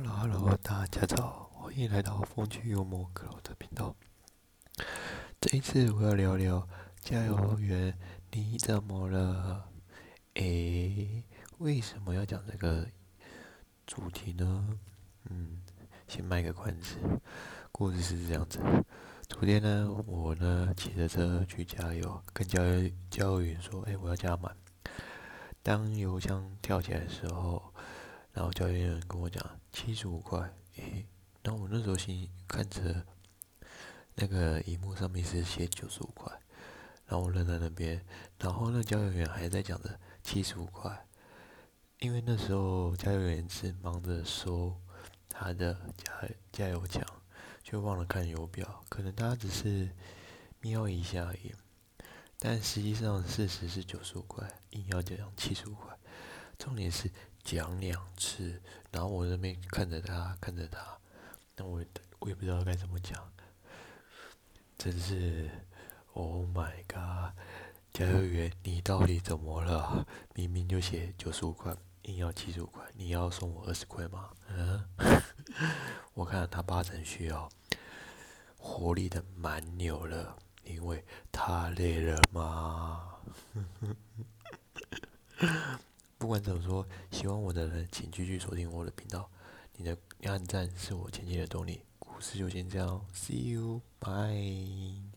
Hello Hello，大家早，欢迎来到风趣幽默克劳的频道。这一次我要聊聊加油员你怎么了？诶，为什么要讲这个主题呢？嗯，先卖个关子。故事是这样子：昨天呢，我呢骑着车去加油，跟加油加油员说：“哎，我要加满。”当油箱跳起来的时候。然后教练跟我讲七十五块，诶，然后我那时候心看着那个荧幕上面是写九十五块，然后我愣在那边，然后那教练员还在讲着七十五块，因为那时候加油员是忙着收他的加加油奖，就忘了看油表，可能他只是瞄一下而已，但实际上事实是九十五块，硬要讲七十五块，重点是。讲两次，然后我那边看着他，看着他，那我我也不知道该怎么讲，真是，Oh my god！加油员，你到底怎么了？明明就写九十五块，硬要七十五块，你要送我二十块吗？嗯，我看他八成需要活力的蛮牛了，因为他累了吗？不管怎么说，喜欢我的人请继续锁定我的频道。你的按赞是我前进的动力。故事就先这样，See you，bye。